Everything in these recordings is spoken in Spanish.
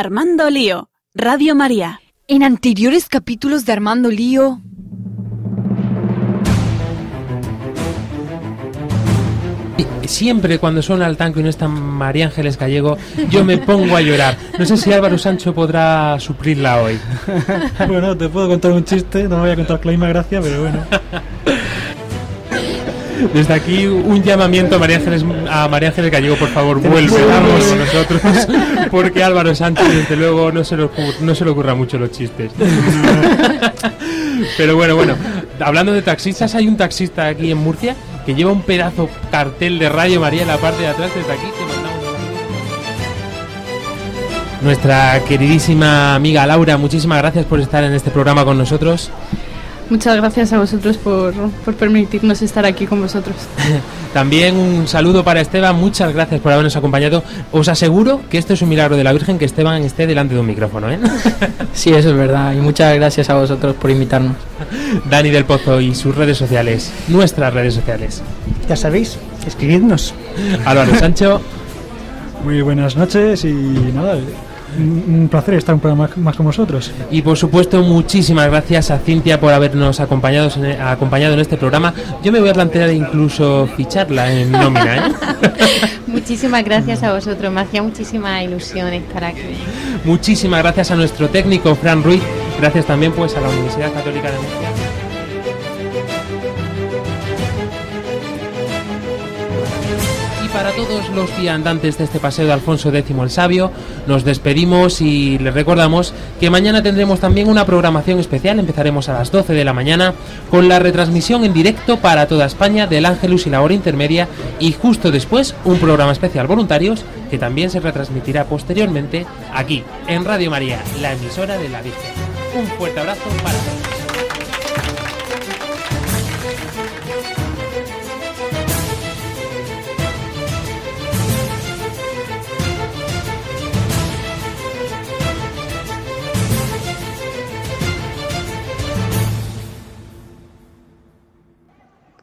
Armando Lío, Radio María. En anteriores capítulos de Armando Lío... Siempre cuando suena el tanque y no está María Ángeles Gallego, yo me pongo a llorar. No sé si Álvaro Sancho podrá suplirla hoy. bueno, te puedo contar un chiste, no me voy a contar con la misma gracia, pero bueno. Desde aquí un llamamiento a María Ángeles, a María Ángeles Gallego, por favor, vuelve con nosotros, porque Álvaro Sánchez, desde luego, no se, le, no se le ocurra mucho los chistes. Pero bueno, bueno, hablando de taxistas, hay un taxista aquí en Murcia que lleva un pedazo cartel de Radio María en la parte de atrás, desde aquí te mandamos Nuestra queridísima amiga Laura, muchísimas gracias por estar en este programa con nosotros. Muchas gracias a vosotros por, por, permitirnos estar aquí con vosotros. También un saludo para Esteban, muchas gracias por habernos acompañado. Os aseguro que esto es un milagro de la Virgen que Esteban esté delante de un micrófono. ¿eh? Sí, eso es verdad. Y muchas gracias a vosotros por invitarnos. Dani del Pozo y sus redes sociales, nuestras redes sociales. Ya sabéis, escribidnos. Álvaro Sancho. Muy buenas noches y nada, un placer estar un programa más con vosotros. Y por supuesto, muchísimas gracias a Cintia por habernos acompañado, acompañado en este programa. Yo me voy a plantear incluso ficharla en nómina. ¿eh? muchísimas gracias a vosotros, me hacía muchísima ilusión estar aquí. Muchísimas gracias a nuestro técnico, Fran Ruiz. Gracias también pues a la Universidad Católica de Murcia. Para todos los viandantes de este paseo de Alfonso X el Sabio. Nos despedimos y les recordamos que mañana tendremos también una programación especial. Empezaremos a las 12 de la mañana con la retransmisión en directo para toda España del Ángelus y la hora intermedia y justo después un programa especial voluntarios que también se retransmitirá posteriormente aquí en Radio María, la emisora de la Virgen. Un fuerte abrazo para todos.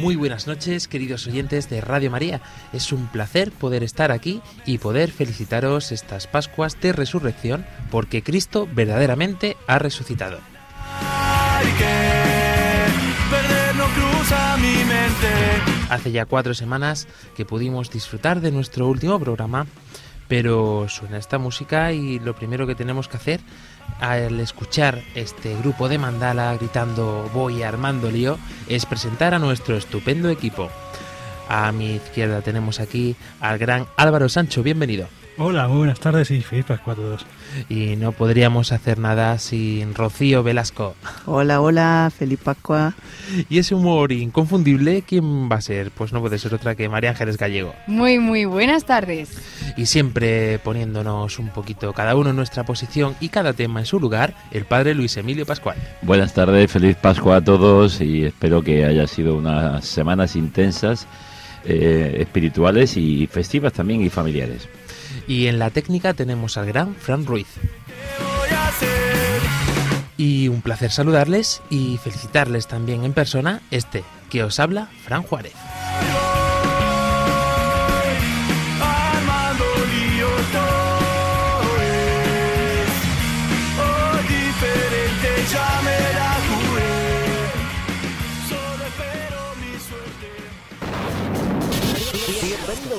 Muy buenas noches, queridos oyentes de Radio María. Es un placer poder estar aquí y poder felicitaros estas Pascuas de Resurrección porque Cristo verdaderamente ha resucitado. Hace ya cuatro semanas que pudimos disfrutar de nuestro último programa, pero suena esta música y lo primero que tenemos que hacer al escuchar este grupo de mandala gritando voy armando lío es presentar a nuestro estupendo equipo. A mi izquierda tenemos aquí al gran Álvaro Sancho, bienvenido. Hola, muy buenas tardes y feliz Pascua a todos. Y no podríamos hacer nada sin Rocío Velasco. Hola, hola, feliz Pascua. Y ese humor inconfundible, ¿quién va a ser? Pues no puede ser otra que María Ángeles Gallego. Muy, muy buenas tardes. Y siempre poniéndonos un poquito cada uno en nuestra posición y cada tema en su lugar, el padre Luis Emilio Pascual. Buenas tardes, feliz Pascua a todos y espero que haya sido unas semanas intensas, eh, espirituales y festivas también y familiares. Y en la técnica tenemos al gran Fran Ruiz. Y un placer saludarles y felicitarles también en persona este que os habla, Fran Juárez.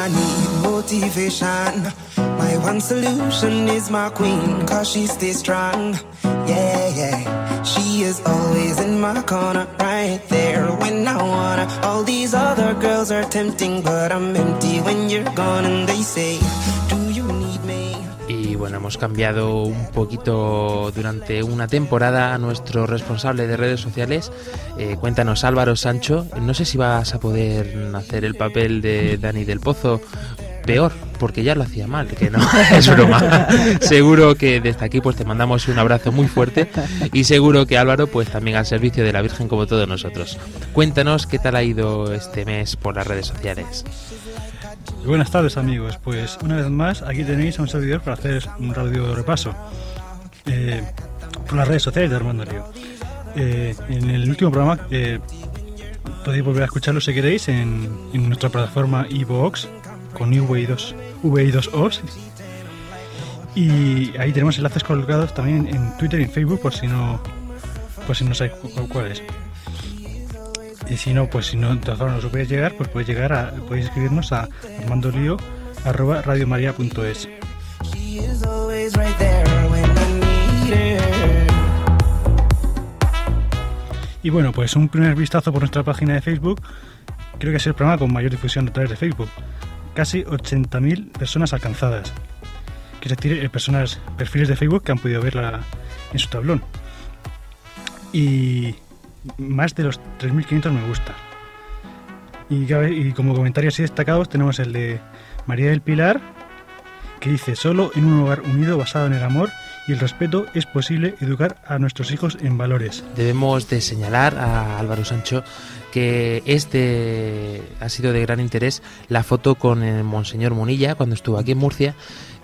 I need motivation. My one solution is my queen, cause she stays strong. Yeah, yeah. She is always in my corner, right there when I wanna. All these other girls are tempting, but I'm empty when you're gone. And they say, bueno, hemos cambiado un poquito durante una temporada a nuestro responsable de redes sociales. Eh, cuéntanos, Álvaro Sancho, no sé si vas a poder hacer el papel de Dani del Pozo peor, porque ya lo hacía mal, que no, es broma. seguro que desde aquí pues te mandamos un abrazo muy fuerte y seguro que Álvaro pues también al servicio de la Virgen como todos nosotros. Cuéntanos qué tal ha ido este mes por las redes sociales. Buenas tardes amigos, pues una vez más aquí tenéis a un servidor para hacer un radio repaso eh, por las redes sociales de Armando Río. Eh, en el último programa eh, podéis volver a escucharlo si queréis en, nuestra plataforma iVoox con VI2, VI2OS y ahí tenemos enlaces colgados también en Twitter y en Facebook por si no por si no sabéis cu- cuál es. Y si no, pues si no, formas no supierais llegar, pues podéis llegar a, podéis escribirnos a armandolio arroba radiomaria.es. She is always right there when I need her. Y bueno, pues un primer vistazo por nuestra página de Facebook. Creo que es el programa con mayor difusión a través de Facebook. Casi 80.000 personas alcanzadas. Que es decir, eh, personas, perfiles de Facebook que han podido verla en su tablón. Y más de los 3.500 me gusta. Y, y como comentarios así destacados tenemos el de María del Pilar, que dice, solo en un hogar unido basado en el amor y el respeto es posible educar a nuestros hijos en valores. Debemos de señalar a Álvaro Sancho que este ha sido de gran interés la foto con el Monseñor Munilla cuando estuvo aquí en Murcia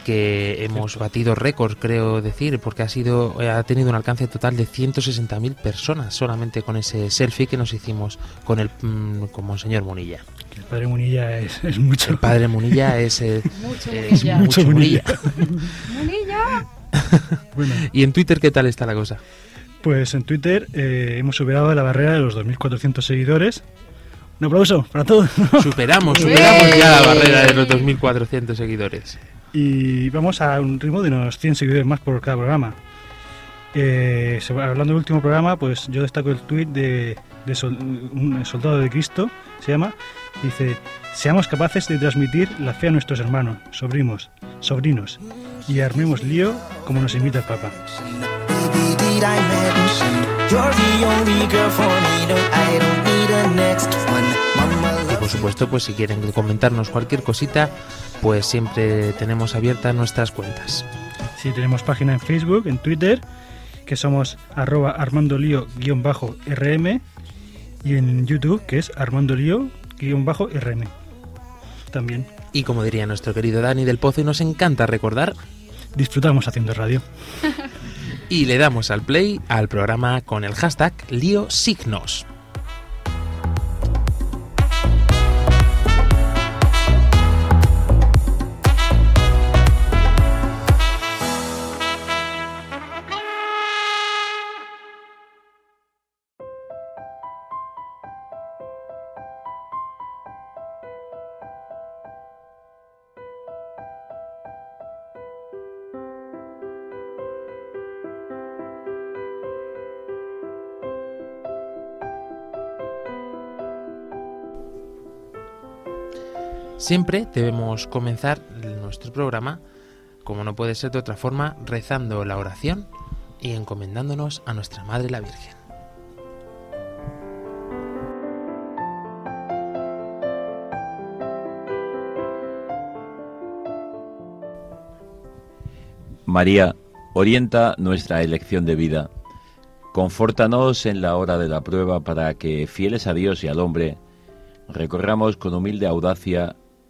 que hemos batido récord, creo decir, porque ha sido ha tenido un alcance total de 160.000 personas solamente con ese selfie que nos hicimos con el mm, con Monseñor Munilla. El padre Munilla es, es mucho. El padre Munilla es, eh, Mucho es Munilla. mucho Mucho Munilla. Munilla. Bueno, ¿Y en Twitter qué tal está la cosa? pues en Twitter eh, hemos superado la barrera de los 2.400 seguidores. Un aplauso para todos. Superamos, superamos ya la barrera de los 2.400 seguidores. Y vamos a un ritmo de unos 100 seguidores más por cada programa. Eh, hablando del último programa, pues yo destaco el tuit de, un soldado de Cristo, se llama, dice, seamos capaces de transmitir la fe a nuestros hermanos, sobrinos, sobrinos, y armemos lío como nos invita el Papa. Por supuesto, pues si quieren comentarnos cualquier cosita, pues siempre tenemos abiertas nuestras cuentas. Sí, tenemos página en Facebook, en Twitter, que somos arroba armandolío-rm y en YouTube, que es armandolío-rm. También Y como diría nuestro querido Dani del Pozo, y nos encanta recordar, disfrutamos haciendo radio. y le damos al play al programa con el hashtag Lío Siempre debemos comenzar nuestro programa, como no puede ser de otra forma, rezando la oración y encomendándonos a nuestra Madre la Virgen. María, orienta nuestra elección de vida. Confórtanos en la hora de la prueba para que, fieles a Dios y al hombre, recorramos con humilde audacia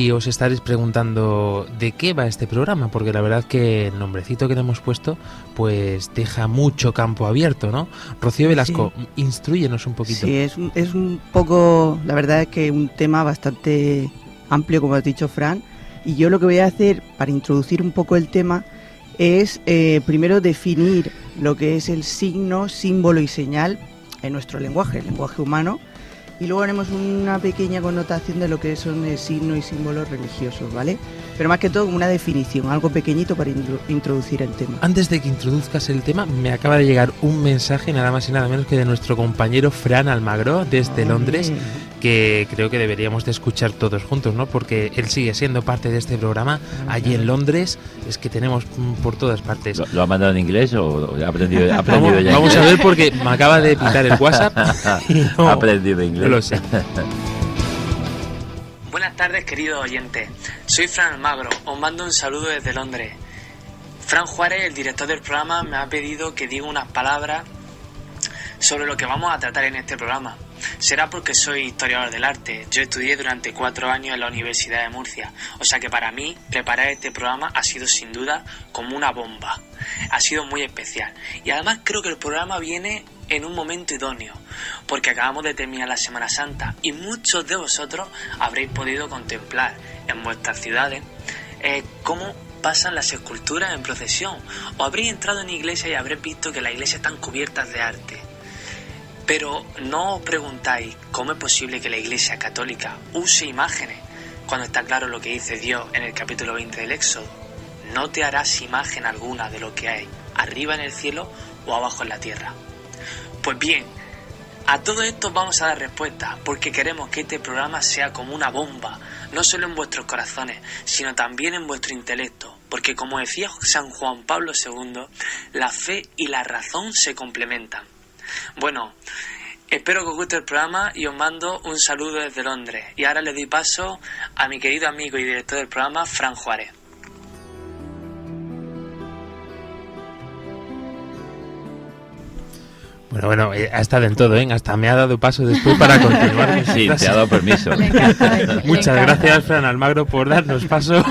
Y os estaréis preguntando de qué va este programa, porque la verdad que el nombrecito que le hemos puesto pues deja mucho campo abierto, ¿no? Rocío Velasco, instruyenos un poquito. Sí, es un, es un poco, la verdad es que un tema bastante amplio, como has dicho, Fran. Y yo lo que voy a hacer para introducir un poco el tema es eh, primero definir lo que es el signo, símbolo y señal en nuestro lenguaje, el lenguaje humano, y luego haremos una pequeña connotación de lo que son el signo y símbolos religiosos, ¿vale? Pero más que todo una definición, algo pequeñito para intro- introducir el tema. Antes de que introduzcas el tema, me acaba de llegar un mensaje nada más y nada menos que de nuestro compañero Fran Almagro desde Londres, que creo que deberíamos de escuchar todos juntos, ¿no? Porque él sigue siendo parte de este programa allí en Londres, es que tenemos mm, por todas partes. ¿Lo, lo ha mandado en inglés o ha aprendido, ha aprendido Vamos, ya vamos a ver porque me acaba de pitar el WhatsApp. no- ha aprendido inglés. no lo sé. Buenas tardes, queridos oyentes. Soy Fran Almagro. Os mando un saludo desde Londres. Fran Juárez, el director del programa, me ha pedido que diga unas palabras sobre lo que vamos a tratar en este programa. Será porque soy historiador del arte. Yo estudié durante cuatro años en la Universidad de Murcia. O sea que para mí preparar este programa ha sido sin duda como una bomba. Ha sido muy especial. Y además creo que el programa viene en un momento idóneo. Porque acabamos de terminar la Semana Santa y muchos de vosotros habréis podido contemplar en vuestras ciudades eh, cómo pasan las esculturas en procesión. O habréis entrado en iglesia y habréis visto que las iglesias están cubiertas de arte. Pero no os preguntáis cómo es posible que la Iglesia Católica use imágenes cuando está claro lo que dice Dios en el capítulo 20 del Éxodo. No te harás imagen alguna de lo que hay arriba en el cielo o abajo en la tierra. Pues bien, a todo esto vamos a dar respuesta porque queremos que este programa sea como una bomba, no solo en vuestros corazones, sino también en vuestro intelecto, porque como decía San Juan Pablo II, la fe y la razón se complementan. Bueno, espero que os guste el programa y os mando un saludo desde Londres. Y ahora le doy paso a mi querido amigo y director del programa, Fran Juárez. Bueno, bueno, eh, ha estado en todo, ¿eh? Hasta me ha dado paso después para continuar. Sí, te ha dado permiso. Encanta, Muchas gracias, Fran Almagro, por darnos paso.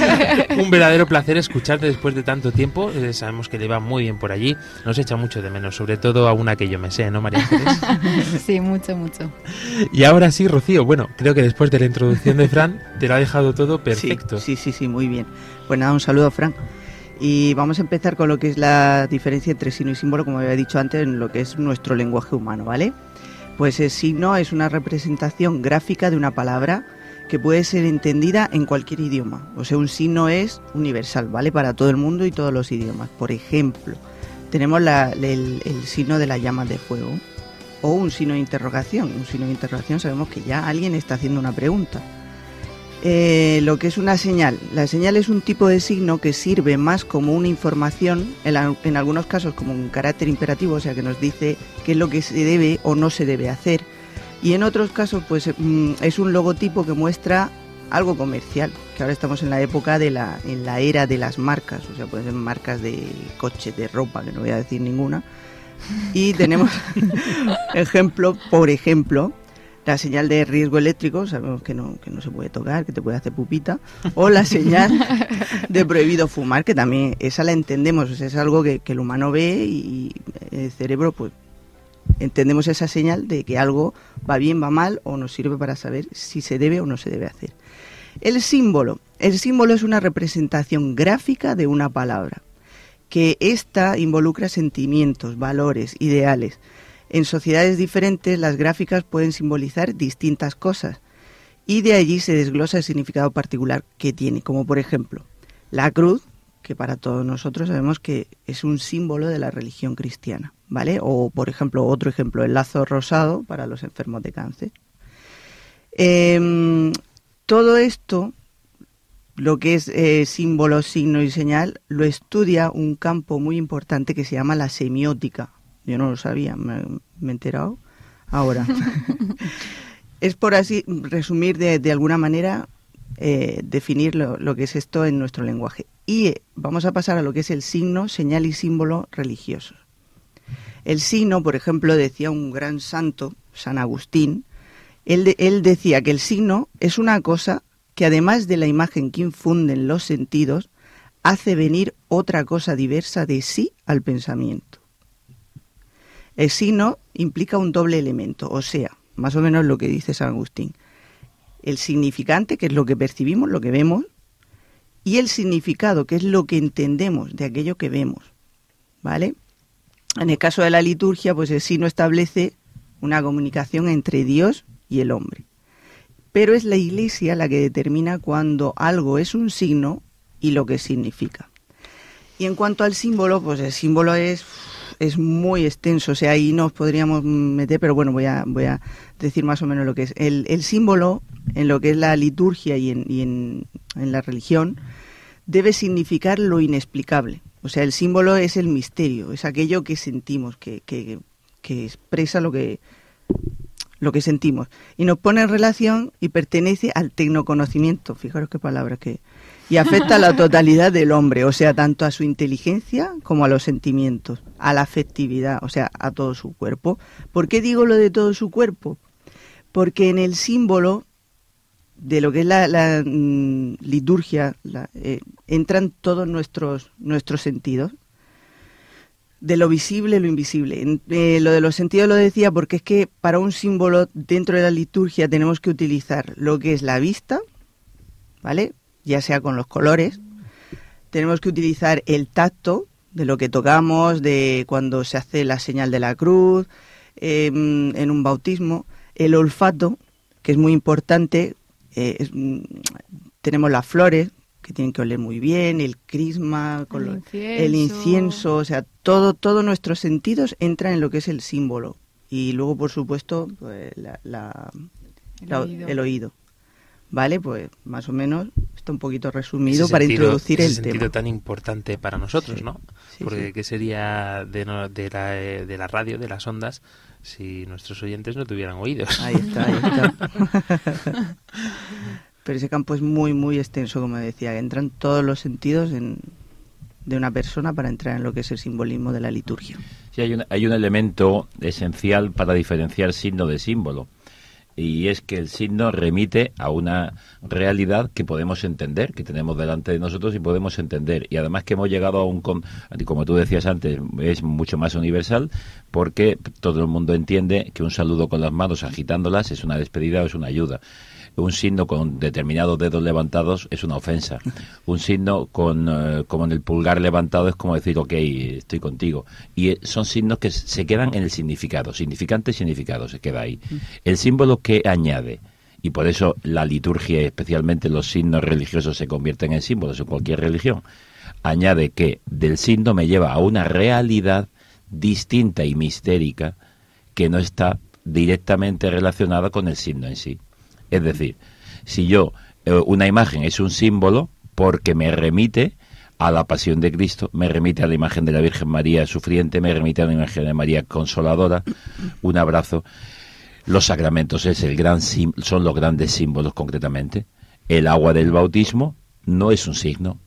Un verdadero placer escucharte después de tanto tiempo. Eh, sabemos que le va muy bien por allí. Nos echa mucho de menos, sobre todo a una que yo me sé, ¿no, María Ángeles? sí, mucho, mucho. Y ahora sí, Rocío, bueno, creo que después de la introducción de Fran te lo ha dejado todo perfecto. Sí, sí, sí, muy bien. Pues nada, un saludo, Frank. Y vamos a empezar con lo que es la diferencia entre signo y símbolo, como había dicho antes, en lo que es nuestro lenguaje humano, ¿vale? Pues el signo es una representación gráfica de una palabra que puede ser entendida en cualquier idioma. O sea, un signo es universal, ¿vale? Para todo el mundo y todos los idiomas. Por ejemplo, tenemos la- el, el signo de la llama de fuego o un signo de interrogación. Un signo de interrogación sabemos que ya alguien está haciendo una pregunta. Eh, lo que es una señal. La señal es un tipo de signo que sirve más como una información, en, algunos casos como un carácter imperativo, o sea que nos dice qué es lo que se debe o no se debe hacer. Y en otros casos, pues mm, es un logotipo que muestra algo comercial, que ahora estamos en la época de la, en la era de las marcas, o sea, pueden ser marcas de coches, de ropa, que no voy a decir ninguna. Y tenemos ejemplo, por ejemplo, la señal de riesgo eléctrico, sabemos que no, que no se puede tocar, que te puede hacer pupita, o la señal de prohibido fumar, que también esa la entendemos, es algo que, que el humano ve y el cerebro pues entendemos esa señal de que algo va bien, va mal o nos sirve para saber si se debe o no se debe hacer. El símbolo. El símbolo es una representación gráfica de una palabra, que ésta involucra sentimientos, valores, ideales. En sociedades diferentes las gráficas pueden simbolizar distintas cosas y de allí se desglosa el significado particular que tiene, como por ejemplo la cruz, que para todos nosotros sabemos que es un símbolo de la religión cristiana, ¿vale? O por ejemplo, otro ejemplo, el lazo rosado para los enfermos de cáncer. Em, todo esto, lo que es eh, símbolo, signo y señal, lo estudia un campo muy importante que se llama la semiótica. Yo no lo sabía, me, me he enterado ahora. es por así resumir de, de alguna manera, eh, definir lo, lo que es esto en nuestro lenguaje. Y eh, vamos a pasar a lo que es el signo, señal y símbolo religiosos. El signo, por ejemplo, decía un gran santo, San Agustín, él, de- él decía que el signo es una cosa que además de la imagen que infunden los sentidos, hace venir otra cosa diversa de sí al pensamiento. El signo implica un doble elemento, o sea, más o menos lo que dice San Agustín. El significante, que es lo que percibimos, lo que vemos, y el significado, que es lo que entendemos de aquello que vemos. ¿Vale? En el caso de la liturgia, pues el signo establece una comunicación entre Dios y el hombre. Pero es la Iglesia la que determina cuando algo es un signo y lo que significa. Y en cuanto al símbolo, pues el símbolo es, es muy extenso, o sea, ahí nos podríamos meter, pero bueno, voy a, voy a decir más o menos lo que es. El, el símbolo, en lo que es la liturgia y, en, y en, en la religión, debe significar lo inexplicable. O sea, el símbolo es el misterio, es aquello que sentimos, que, que, que expresa lo que, lo que sentimos. Y nos pone en relación y pertenece al tecnoconocimiento, fijaros qué palabra que... Y afecta a la totalidad del hombre, o sea, tanto a su inteligencia como a los sentimientos, a la afectividad, o sea, a todo su cuerpo. ¿Por qué digo lo de todo su cuerpo? Porque en el símbolo de lo que es la, mm, liturgia eh, entran todos nuestros, nuestros sentidos de lo visible lo invisible. Eh, lo de los sentidos lo decía porque es que para un símbolo dentro de la liturgia tenemos que utilizar lo que es la vista, ¿vale? Ya sea con los colores. Tenemos que utilizar el tacto de lo que tocamos, de cuando se hace la señal de la cruz, eh, en un bautismo. El olfato, que es muy importante. Eh, es, tenemos las flores, que tienen que oler muy bien, el crisma, El incienso. el incienso, o sea, todo, todos nuestros sentidos entran en lo que es el símbolo. Y luego, por supuesto, pues, la- la- El la- oído. el oído. ¿Vale? Pues más o menos está un poquito resumido Ese para sentido- introducir ese el sentido tema. tan importante para nosotros, ¿no? sí, Porque sí. ¿qué sería de, no- de, la, eh, de la radio, de las ondas, si nuestros oyentes no tuvieran oídos? Ahí está, ahí está. Pero ese campo es muy, muy extenso, como decía. Entran todos los sentidos en- de una persona para entrar en lo que es el simbolismo de la liturgia. Sí, hay un, hay un elemento esencial para diferenciar signo de símbolo. Y es que el signo remite a una realidad que podemos entender, que tenemos delante de nosotros y podemos entender. Y además que hemos llegado a un, como tú decías antes, es mucho más universal porque todo el mundo entiende que un saludo con las manos agitándolas es una despedida o es una ayuda. Un signo con determinados dedos levantados es una ofensa. Un signo con, eh, como en el pulgar levantado es como decir, ok, estoy contigo. Y eh, son signos que se quedan en el significado. Significante significado se queda ahí. El símbolo que añade, y por eso la liturgia, especialmente los signos religiosos, se convierten en símbolos en cualquier religión, añade que del signo me lleva a una realidad distinta y mistérica que no está directamente relacionada con el signo en sí. Es decir, si yo, eh, una imagen es un símbolo porque me remite a la pasión de Cristo, me remite a la imagen de la Virgen María sufriente, me remite a la imagen de María consoladora, un abrazo. Los sacramentos es el gran son los grandes símbolos concretamente. El agua del bautismo no es un signo,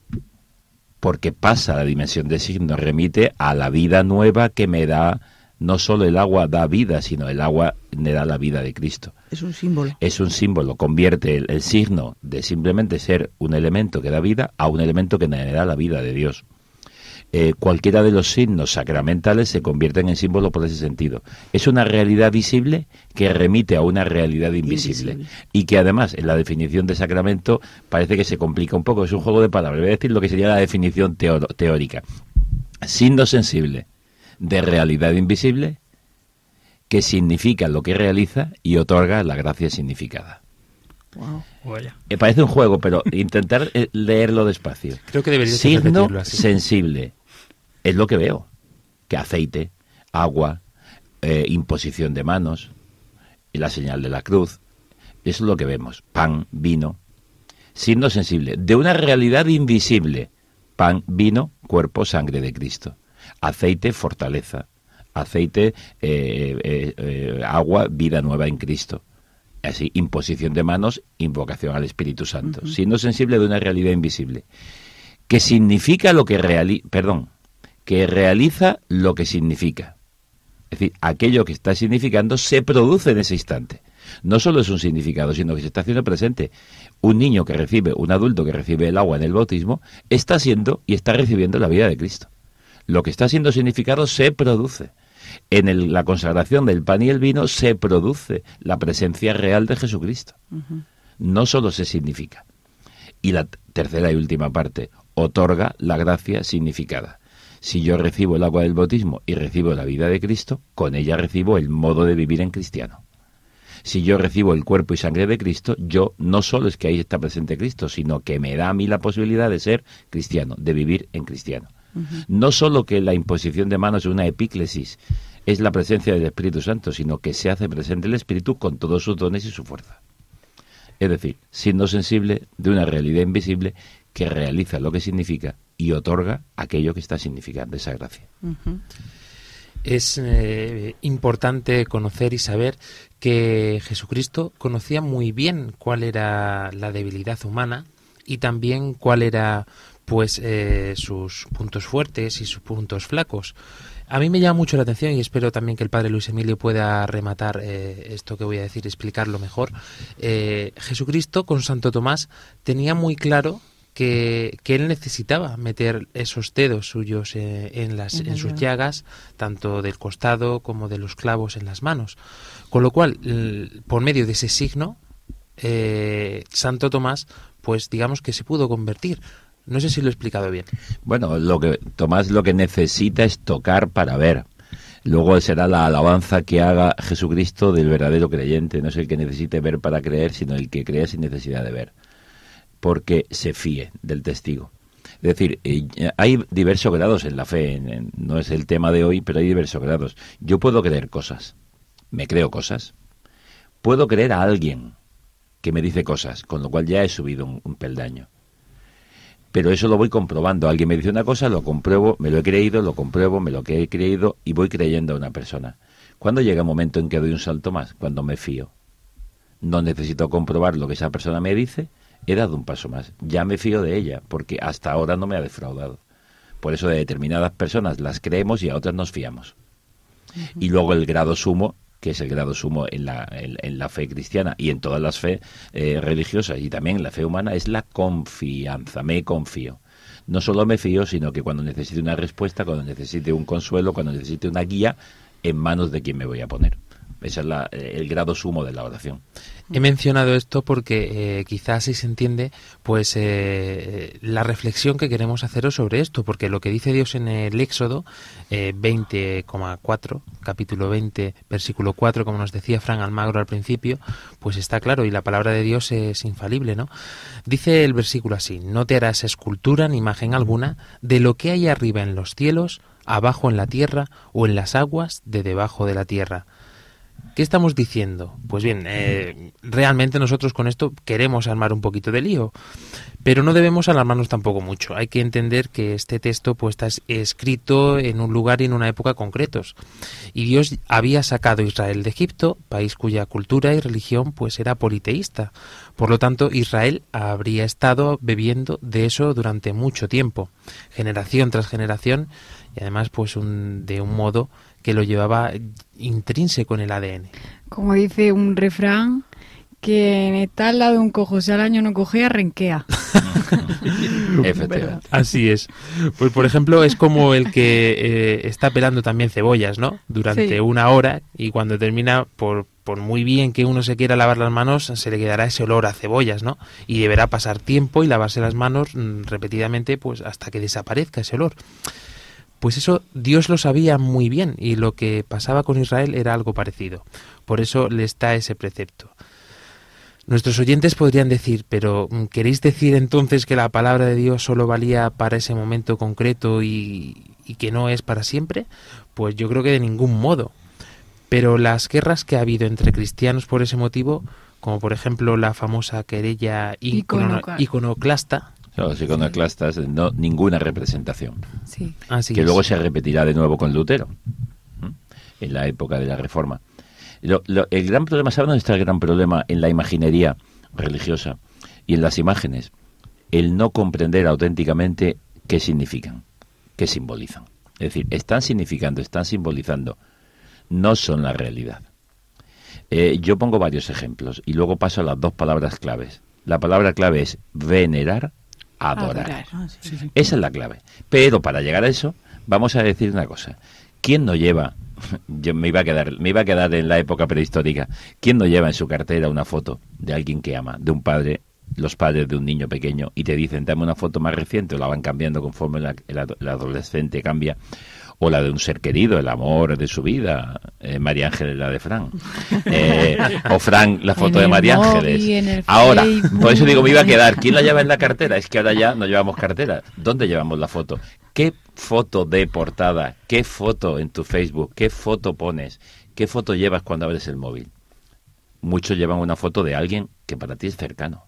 porque pasa la dimensión de signo, remite a la vida nueva que me da, no solo el agua da vida, sino el agua me da la vida de Cristo. Es un símbolo. Es un símbolo, convierte el, el signo de simplemente ser un elemento que da vida a un elemento que me da la vida de Dios. Eh, cualquiera de los signos sacramentales se convierten en símbolo por ese sentido. Es una realidad visible que remite a una realidad invisible. Invisible. Y que además en la definición de sacramento parece que se complica un poco. Es un juego de palabras. Voy a decir lo que sería la definición teórica. Signo sensible de realidad invisible que significa lo que realiza y otorga la gracia significada. Eh, parece un juego, pero intentar eh, leerlo despacio. Creo que deberías Signo repetirlo así. sensible. Es lo que veo. Que aceite, agua, eh, imposición de manos, y la señal de la cruz. Eso es lo que vemos. Pan, vino. Signo sensible. De una realidad invisible. Pan, vino, cuerpo, sangre de Cristo. Aceite, fortaleza. Aceite, eh, eh, eh, agua, vida nueva en Cristo. Así, imposición de manos, invocación al Espíritu Santo. Siendo sensible de una realidad invisible. Que significa lo que realiza, perdón, que realiza lo que significa. Es decir, aquello que está significando se produce en ese instante. No solo es un significado, sino que se está haciendo presente. Un niño que recibe, un adulto que recibe el agua en el bautismo, está siendo y está recibiendo la vida de Cristo. Lo que está siendo significado se produce. En el- la consagración del pan y el vino se produce la presencia real de Jesucristo. No solo se significa. Y la tercera y última parte, otorga la gracia significada. Si yo recibo el agua del bautismo y recibo la vida de Cristo, con ella recibo el modo de vivir en cristiano. Si yo recibo el cuerpo y sangre de Cristo, yo no solo es que ahí está presente Cristo, sino que me da a mí la posibilidad de ser cristiano, de vivir en cristiano. No solo que la imposición de manos es una epíclesis, es la presencia del Espíritu Santo, sino que se hace presente el Espíritu con todos sus dones y su fuerza. Es decir, siendo sensible de una realidad invisible que realiza lo que significa y otorga aquello que está significando esa gracia. Es eh, importante conocer y saber que Jesucristo conocía muy bien cuál era la debilidad humana y también cuál era pues eh, sus puntos fuertes y sus puntos flacos. A mí me llama mucho la atención y espero también que el padre Luis Emilio pueda rematar eh, esto que voy a decir, explicarlo mejor. Eh, Jesucristo con Santo Tomás tenía muy claro que, que él necesitaba meter esos dedos suyos en, las, En sus llaga. llagas, tanto del costado como de los clavos en las manos. Con lo cual, por medio de ese signo, eh, Santo Tomás, pues digamos que se pudo convertir. No sé si lo he explicado bien. Bueno, lo que Tomás lo que necesita es tocar para ver. Luego será la alabanza que haga Jesucristo del verdadero creyente. No es el que necesite ver para creer, sino el que crea sin necesidad de ver. Porque se fíe del testigo. Es decir, eh, hay diversos grados en la fe. no es el tema de hoy, pero hay diversos grados. Yo puedo creer cosas. Me creo cosas. Puedo creer a alguien que me dice cosas, con lo cual ya he subido un- un peldaño pero eso lo voy comprobando. Alguien me dice una cosa, lo compruebo, me lo he creído, lo compruebo, me lo he creído y voy creyendo a una persona. ¿Cuándo llega el momento en que doy un salto más? Cuando me fío. No necesito comprobar lo que esa persona me dice, he dado un paso más. Ya me fío de ella, porque hasta ahora no me ha defraudado. Por eso de determinadas personas las creemos y a otras nos fiamos. Y luego el grado sumo, que es el grado sumo en la, en, la fe cristiana y en todas las fe eh, religiosas y también en la fe humana, es la confianza. Me confío. No solo me fío, sino que cuando necesite una respuesta, cuando necesite un consuelo, cuando necesite una guía, en manos de quien me voy a poner. Ese es la- eh, el grado sumo de la oración. He mencionado esto porque eh, quizás si se entiende pues eh, la reflexión que queremos haceros sobre esto, porque lo que dice Dios en el Éxodo eh, 20,4, capítulo 20, versículo 4, como nos decía Fran Almagro al principio, pues está claro y la palabra de Dios es infalible, ¿no? Dice el versículo así, no te harás escultura ni imagen alguna de lo que hay arriba en los cielos, abajo en la tierra o en las aguas de debajo de la tierra. ¿Qué estamos diciendo? Pues bien, eh, realmente nosotros con esto queremos armar un poquito de lío, pero no debemos alarmarnos tampoco mucho. Hay que entender que este texto pues está es- escrito en un lugar y en una época concretos. Y Dios había sacado a Israel de Egipto, país cuya cultura y religión pues era politeísta. Por lo tanto, Israel habría estado bebiendo de eso durante mucho tiempo, generación tras generación, y además pues un- de un modo que lo llevaba intrínseco en el ADN. Como dice un refrán, que está al lado de un cojo, si al año no cogea, renquea. Efectivamente. Así es. Pues por ejemplo es como el que eh, está pelando también cebollas, ¿no? Durante Sí. una hora y cuando termina, por, por muy bien que uno se quiera lavar las manos, se le quedará ese olor a cebollas, ¿no? Y deberá pasar tiempo y lavarse las manos mm, repetidamente pues hasta que desaparezca ese olor. Pues eso Dios lo sabía muy bien y lo que pasaba con Israel era algo parecido. Por eso le está ese precepto. Nuestros oyentes podrían decir, pero mm, ¿queréis decir entonces que la palabra de Dios solo valía para ese momento concreto y, y que no es para siempre? Pues yo creo que de ningún modo. Pero las guerras que ha habido entre cristianos por ese motivo, como por ejemplo la famosa querella icono- Iconocla- iconoclasta, No, los iconoclastas, no, ninguna representación. Sí. Así que es. luego se repetirá de nuevo con Lutero, ¿m? en la época de la Reforma. Lo- lo- el gran problema, ¿saben dónde está el gran problema? En la imaginería religiosa y en las imágenes. El no comprender auténticamente qué significan, qué simbolizan. Es decir, están significando, están simbolizando, no son la realidad. Eh, yo pongo varios ejemplos y luego paso a las dos palabras claves. La palabra clave es venerar, adorar. Ah, Esa es la clave. Pero para llegar a eso, vamos a decir una cosa. ¿Quién no lleva, yo me iba a quedar, me iba a quedar en la época prehistórica, quién no lleva en su cartera una foto de alguien que ama, de un padre, los padres de un niño pequeño, y te dicen, dame una foto más reciente, o la van cambiando conforme la- el, ado- el adolescente cambia, o la de un ser querido, el amor de su vida, eh, María Ángeles la de Fran, Eh, o Fran la foto En de María Ángeles. Ahora, por eso digo, me iba a quedar, ¿quién la lleva en la cartera? Es que ahora ya no llevamos cartera. ¿Dónde llevamos la foto? ¿Qué foto de portada? ¿Qué foto en tu Facebook? ¿Qué foto pones? ¿Qué foto llevas cuando abres el móvil? Muchos llevan una foto de alguien que para ti es cercano.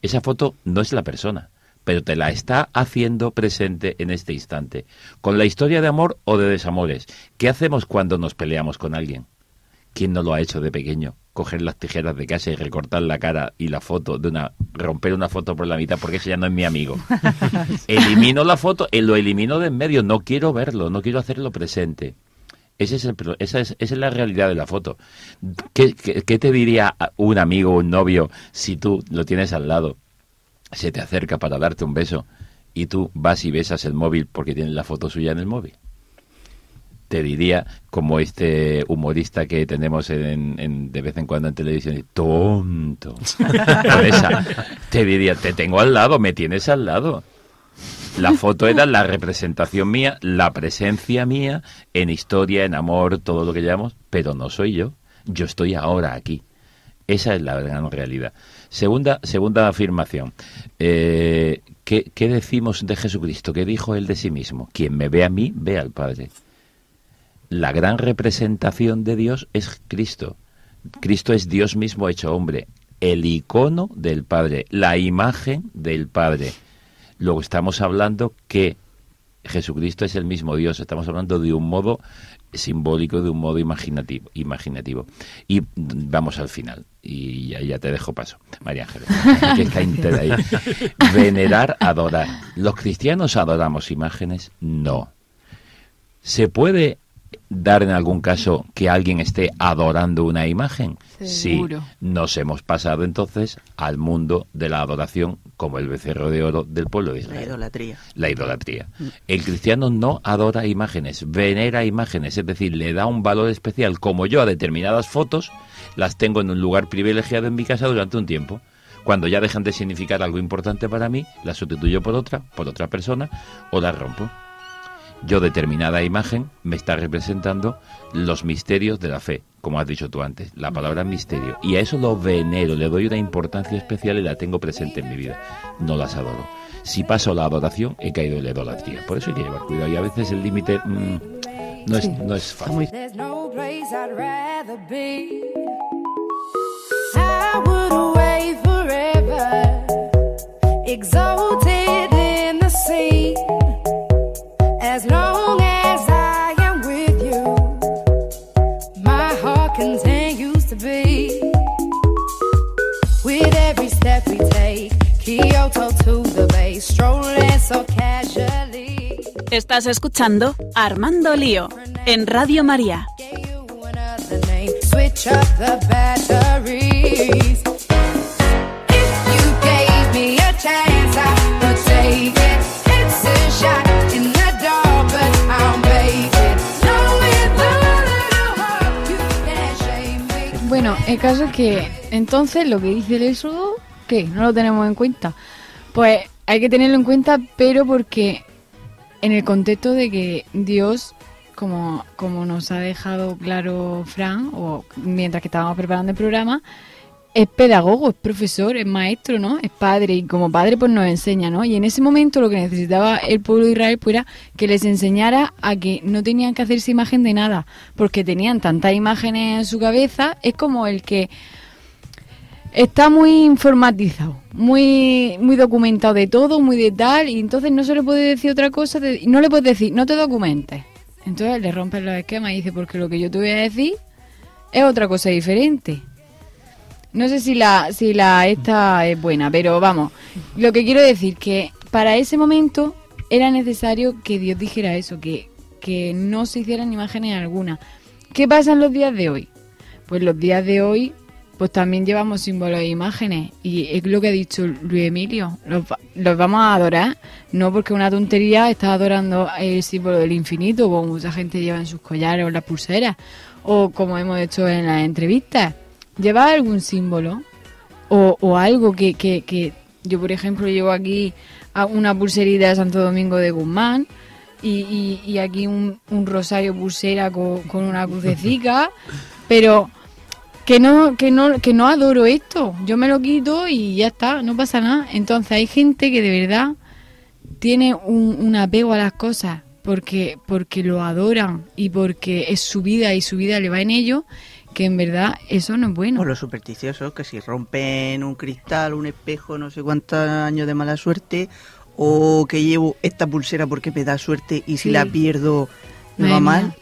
Esa foto no es la persona, pero te la está haciendo presente en este instante. Con la historia de amor o de desamores. ¿Qué hacemos cuando nos peleamos con alguien? ¿Quién no lo ha hecho de pequeño? Coger las tijeras de casa y recortar la cara y la foto de una romper una foto por la mitad porque ese ya no es mi amigo. Elimino la foto, eh, lo elimino de en medio, no quiero verlo, no quiero hacerlo presente. Ese es el esa, es, esa es la realidad de la foto. ¿Qué, qué, qué te diría un amigo o un novio si tú lo tienes al lado, se te acerca para darte un beso y tú vas y besas el móvil porque tienes la foto suya en el móvil? Te diría, como este humorista que tenemos en, en- de vez en cuando en televisión, tonto. Con esa, te diría, te tengo al lado, me tienes al lado. La foto era la representación mía, la presencia mía en historia, en amor, todo lo que llamamos, pero no soy yo. Yo estoy ahora aquí. Esa es la gran realidad. Segunda, segunda afirmación. Eh, ¿qué, qué decimos de Jesucristo? ¿Qué dijo él de sí mismo? Quien me ve a mí, ve al Padre. La gran representación de Dios es Cristo. Cristo es Dios mismo hecho hombre, el icono del Padre, la imagen del Padre. Luego estamos hablando que Jesucristo es el mismo Dios, estamos hablando de un modo simbólico, de un modo imaginativo. imaginativo. Y vamos al final, y ya, ya te dejo paso, María Ángeles. que está ahí. Venerar, adorar. ¿Los cristianos adoramos imágenes? No. ¿Se puede dar en algún caso que alguien esté adorando una imagen? Seguro. Sí. Nos hemos pasado entonces al mundo de la adoración como el becerro de oro del pueblo de La Israel. idolatría. La idolatría. El cristiano no adora imágenes, venera imágenes, es decir, le da un valor especial, como yo a determinadas fotos, las tengo en un lugar privilegiado en mi casa durante un tiempo. Cuando ya dejan de significar algo importante para mí, las sustituyo por otra, por otra persona, o las rompo. Yo determinada imagen me está representando los misterios de la fe, como has dicho tú antes, la palabra misterio. Y a eso lo venero, le doy una importancia especial y la tengo presente en mi vida. No las adoro. Si paso la adoración, he caído en la idolatría. Por eso hay que llevar cuidado. Y a veces el límite mm, no, es, no es fácil. There's Estás escuchando Armando Lío en Radio María. If you gave me a chance, I would take it. It's a shot Bueno, el caso es que entonces lo que dice el Éxodo, ¿qué? No lo tenemos en cuenta. Pues hay que tenerlo en cuenta, pero porque en el contexto de que Dios, como, como nos ha dejado claro Fran, o mientras que estábamos preparando el programa, es pedagogo, es profesor, es maestro, ¿no? Es padre y como padre pues nos enseña, ¿no? Y en ese momento lo que necesitaba el pueblo de Israel pues era que les enseñara a que no tenían que hacerse imagen de nada, porque tenían tantas imágenes en su cabeza, es como el que está muy informatizado, muy muy documentado de todo, muy de tal, y entonces no se le puede decir otra cosa, de- no le puedes decir, no te documentes. Entonces le rompes los esquemas y dice, porque lo que yo te voy a decir es otra cosa diferente. No sé si la, si la esta es buena, pero vamos, lo que quiero decir que para ese momento era necesario que Dios dijera eso, que, que no se hicieran imágenes alguna. ¿Qué pasa en los días de hoy? pues los días de hoy, pues también llevamos símbolos e imágenes. Y es lo que ha dicho Luis Emilio, los, va- los vamos a adorar, no porque una tontería está adorando el símbolo del infinito, como mucha gente lleva en sus collares o en las pulseras, o como hemos hecho en las entrevistas. Lleva algún símbolo o, o algo que, que, que yo, por ejemplo, llevo aquí a una pulserita de Santo Domingo de Guzmán y, y- y aquí un, un rosario pulsera con, con una crucecica, pero que no, que no, que no adoro esto. Yo me lo quito y ya está, no pasa nada. Entonces hay gente que de verdad tiene un, un apego a las cosas porque, porque lo adoran y porque es su vida y su vida le va en ello, que en verdad eso no es bueno. O los supersticiosos, que si rompen un cristal, un espejo, no sé cuántos años de mala suerte, o que llevo esta pulsera porque me da suerte y si Sí. la pierdo me va mal.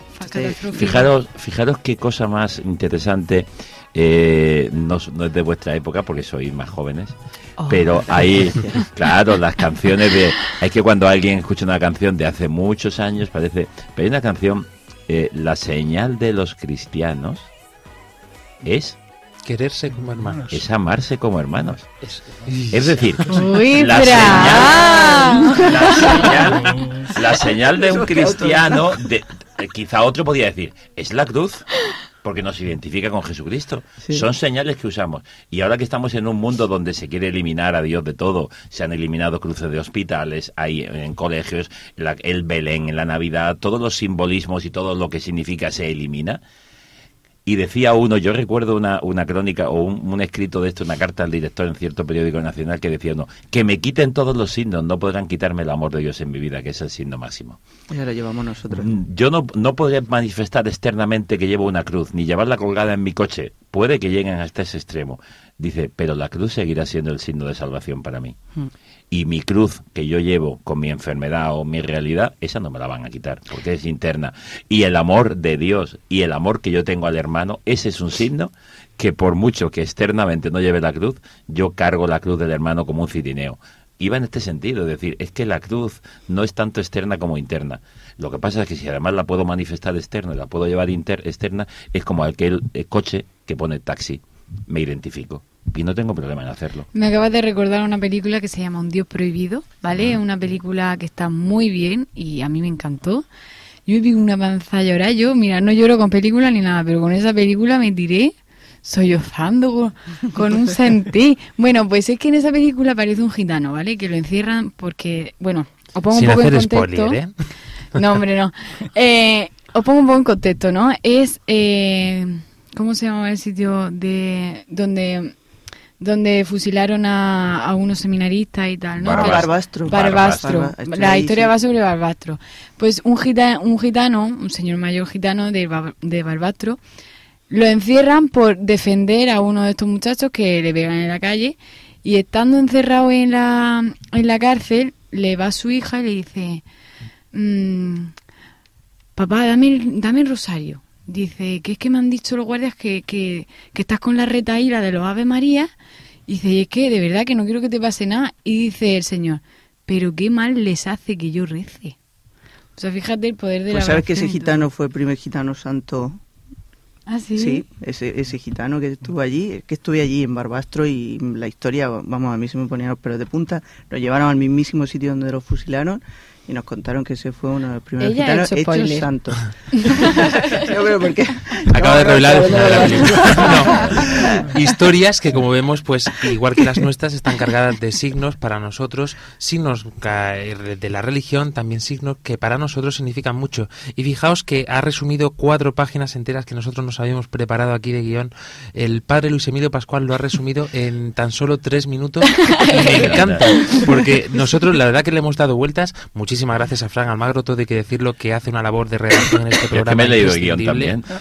Fijaros, fijaros qué cosa más interesante. eh, no, no es de vuestra época porque sois más jóvenes. Oh. Pero ahí, claro, las canciones de. Es que cuando alguien escucha una canción de hace muchos años, parece. Pero hay una canción, eh, La señal de los cristianos es. Quererse como hermanos. Es amarse como hermanos. Es, Es decir, Uy, la señal, la señal, la señal de un cristiano, de, de- quizá otro podría decir, es la cruz, porque nos identifica con Jesucristo. Sí. Son señales que usamos. Y ahora que estamos en un mundo donde se quiere eliminar a Dios de todo, se han eliminado cruces de hospitales, hay en colegios, la- el Belén, en la Navidad, todos los simbolismos y todo lo que significa se elimina. Y decía uno, yo recuerdo una, una crónica o un, un escrito de esto, una carta al director en cierto periódico nacional que decía uno, que me quiten todos los signos, no podrán quitarme el amor de Dios en mi vida, que es el signo máximo. Ya lo llevamos nosotros. Mm, Yo no, no podré manifestar externamente que llevo una cruz, ni llevarla colgada en mi coche. Puede que lleguen hasta ese extremo. Dice, pero la cruz seguirá siendo el signo de salvación para mí. Mm. Y mi cruz que yo llevo con mi enfermedad o mi realidad, esa no me la van a quitar, porque es interna. Y el amor de Dios y el amor que yo tengo al hermano, ese es un signo que por mucho que externamente no lleve la cruz, yo cargo la cruz del hermano como un cirineo. Iba en este sentido, es decir, es que la cruz no es tanto externa como interna. Lo que pasa es que si además la puedo manifestar externa y la puedo llevar inter externa, es como aquel eh, coche que pone taxi. Me identifico. Y no tengo problema en hacerlo. Me acabas de recordar una película que se llama Un Dios Prohibido, ¿vale? Es una película que está muy bien y a mí me encantó. Yo vi una panza llorar. Yo, mira, no lloro con películas ni nada, pero con esa película me tiré sollozando con, con un sentir. Bueno, pues es que en esa película aparece un gitano, ¿vale? Que lo encierran porque, bueno, os pongo Sin un poco en contexto. spoiler, ¿eh? No, hombre, no. Eh, os pongo un poco en contexto, ¿no? Es, eh, ¿cómo se llama el sitio de donde donde fusilaron a, a unos seminaristas y tal, ¿no? Barbastro. Barbastro. La ahí, historia sí. va sobre Barbastro. Pues un gitano, un gitano, un señor mayor gitano de, Bar- de Barbastro, lo encierran por defender a uno de estos muchachos que le pegan en la calle y estando encerrado en la, en la cárcel, le va su hija y le dice, mm, papá, dame, el- dame el rosario. Dice, que es que me han dicho los guardias que, que, que estás con la retaíla de los Ave María. Y dice, y es que de verdad que no quiero que te pase nada. Y dice el Señor, pero qué mal les hace que yo rece. O sea, fíjate el poder de Pues la sabes que ese gitano fue el primer gitano santo. Ah, sí. Sí, ese, ese gitano que estuvo allí, que estuve allí en Barbastro y la historia, vamos, a mí se me ponían los pelos de punta. Nos llevaron al mismísimo sitio donde los fusilaron y nos contaron que ese fue uno de los primeros Ella gitanos hecho santos. no, pero ¿por qué? Acaba No, de revelar el final de la película. No. Historias que, como vemos, pues igual que las nuestras, están cargadas de signos para nosotros, signos de la religión, también signos que para nosotros significan mucho. Y fijaos que ha resumido cuatro páginas enteras que nosotros nos habíamos preparado aquí de guion. El padre Luis Emilio Pascual lo ha resumido en tan solo tres minutos y me encanta, porque nosotros la verdad que le hemos dado vueltas. Muchísimas gracias a Fran Almagro, todo hay que decirlo, que hace una labor de redacción en este Yo es que programa. me he leído el guion también.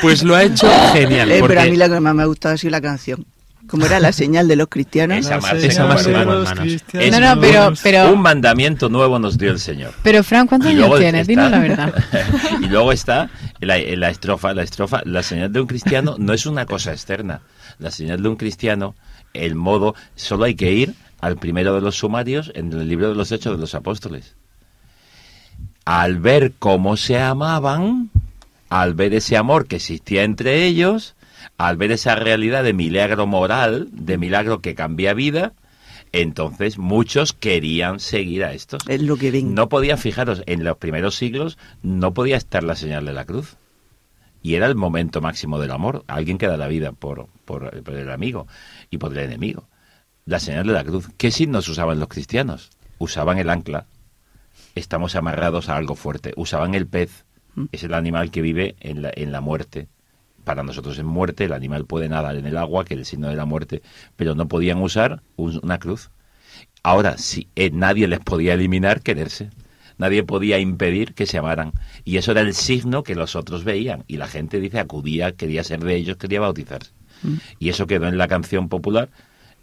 Pues lo ha hecho genial. Eh, porque- Pero a mí la que más me ha gustado ha sido la canción. Como era la señal de los cristianos. Esa más- Esa más hermanos. cristianos. No, no, pero- un- pero- Un mandamiento nuevo nos dio el Señor. Pero, Fran, ¿cuántos años tienes? está- Dinos la verdad. y luego está la, la estrofa, la estrofa, la señal de un cristiano no es una cosa externa. La señal de un cristiano, el modo, solo hay que ir al primero de los sumarios en el libro de los Hechos de los Apóstoles. Al ver cómo se amaban, al ver ese amor que existía entre ellos, al ver esa realidad de milagro moral, de milagro que cambia vida, entonces muchos querían seguir a estos. Es lo que ven. No podía, fijaros, en los primeros siglos no podía estar la señal de la cruz. Y era el momento máximo del amor. Alguien que da la vida por, por, por el amigo y por el enemigo. La señal de la cruz. ¿Qué signos usaban los cristianos? Usaban el ancla. Estamos amarrados a algo fuerte. Usaban el pez. Es el animal que vive en la, en la muerte. Para nosotros es muerte. El animal puede nadar en el agua, que es el signo de la muerte. Pero no podían usar un- una cruz. Ahora, si eh, nadie les podía eliminar, quererse. Nadie podía impedir que se amaran. Y eso era el signo que los otros veían. Y la gente dice, acudía, quería ser de ellos, quería bautizarse. Y eso quedó en la canción popular.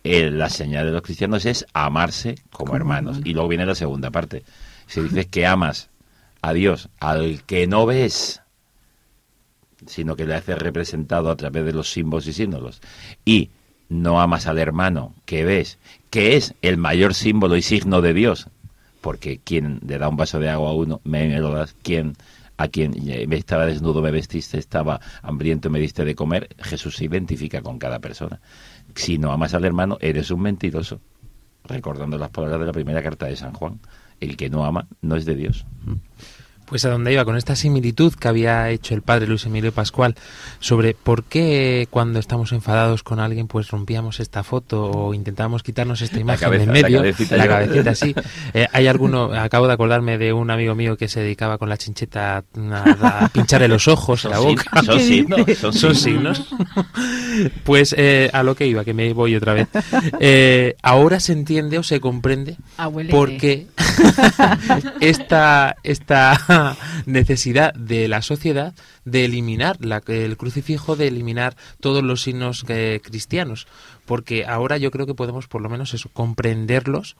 Eh, la señal de los cristianos es amarse como hermanos. Y luego viene la segunda parte. Si dices que amas a Dios, al que no ves, sino que le haces representado a través de los símbolos y símbolos, y no amas al hermano que ves, que es el mayor símbolo y signo de Dios, porque quien le da un vaso de agua a uno, me, me lo das, quien a quien eh, me estaba desnudo me vestiste, estaba hambriento me diste de comer, Jesús se identifica con cada persona. Si no amas al hermano, eres un mentiroso. Recordando las palabras de la primera carta de San Juan, el que no ama no es de Dios. Pues a dónde iba con esta similitud que había hecho el padre Luis Emilio Pascual sobre por qué cuando estamos enfadados con alguien pues rompíamos esta foto o intentábamos quitarnos esta imagen cabeza, de la medio, cabecita la cabecita, sí. Eh, hay alguno, acabo de acordarme de un amigo mío que se dedicaba con la chincheta a, a pincharle los ojos, la boca. son ¿Qué signos, son Son signos. signos. Pues eh, a lo que iba, que me voy otra vez. Eh, ahora se entiende o se comprende Abuelete. por qué esta, esta necesidad de la sociedad de eliminar la- el crucifijo, de eliminar todos los signos eh, cristianos. Porque ahora yo creo que podemos por lo menos eso, comprenderlos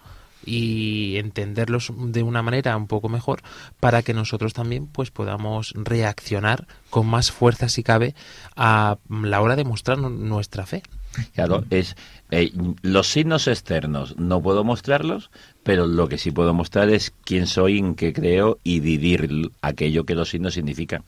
y entenderlos de una manera un poco mejor para que nosotros también pues podamos reaccionar con más fuerza si cabe a la hora de mostrar nu- nuestra fe. Claro, es eh, los signos externos no puedo mostrarlos, pero lo que sí puedo mostrar es quién soy, en qué creo y vivir aquello que los signos significan.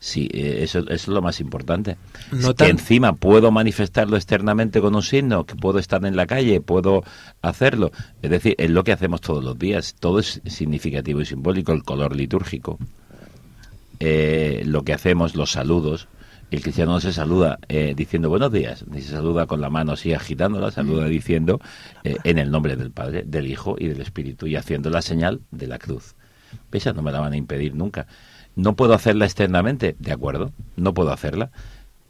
Sí, eh, eso, eso es lo más importante. No que encima puedo manifestarlo externamente con un signo, que puedo estar en la calle, puedo hacerlo. Es decir, es lo que hacemos todos los días. Todo es significativo y simbólico. El color litúrgico, eh, lo que hacemos, los saludos. El cristiano no se saluda eh, diciendo buenos días, ni se saluda con la mano así agitándola, saluda diciendo eh, en el nombre del Padre, del Hijo y del Espíritu y haciendo la señal de la cruz. Esa no me la van a impedir nunca. No puedo hacerla externamente, de acuerdo, no puedo hacerla,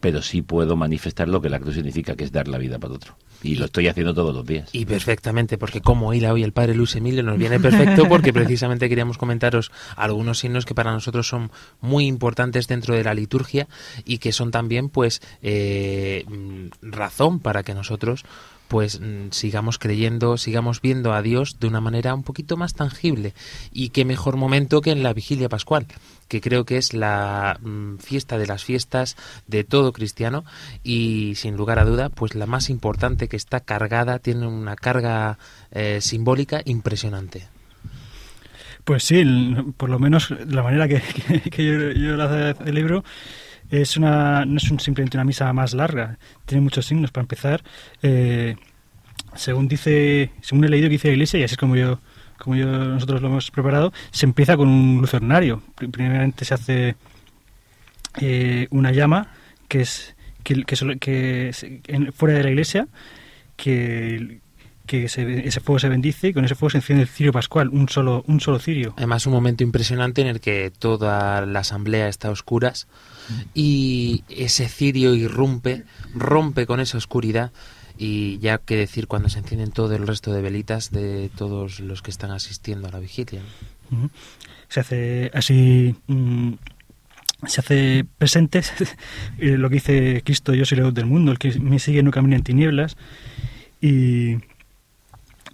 pero sí puedo manifestar lo que la cruz significa, que es dar la vida para otro. Y lo estoy haciendo todos los días. Y perfectamente, porque como hila hoy el padre Luis Emilio nos viene perfecto porque precisamente queríamos comentaros algunos signos que para nosotros son muy importantes dentro de la liturgia y que son también pues eh, mm, razón para que nosotros pues mm, sigamos creyendo, sigamos viendo a Dios de una manera un poquito más tangible. Y qué mejor momento que en la vigilia pascual, que creo que es la mm, fiesta de las fiestas de todo cristiano y sin lugar a duda, pues la más importante que está cargada, tiene una carga eh, simbólica impresionante. Pues sí, por lo menos la manera que yo, yo la celebro es una, no es un- simplemente una misa más larga, tiene muchos signos. Para empezar, eh, según dice, según he leído que dice la Iglesia, y así es como yo, como yo nosotros lo hemos preparado, se empieza con un lucernario. Pri- Primeramente se hace eh, una llama que es que, que, en- fuera de la iglesia que que se- ese fuego se bendice y con ese fuego se enciende el cirio pascual, un solo, un solo cirio. Además, un momento impresionante en el que toda la asamblea está a oscuras y ese cirio irrumpe, rompe con esa oscuridad y ya que decir cuando se encienden todo el resto de velitas de todos los que están asistiendo a la vigilia. Se hace así, mm, se hace presente eh, lo que dice Cristo, yo soy la luz del mundo, el que me sigue no camina en tinieblas. Y,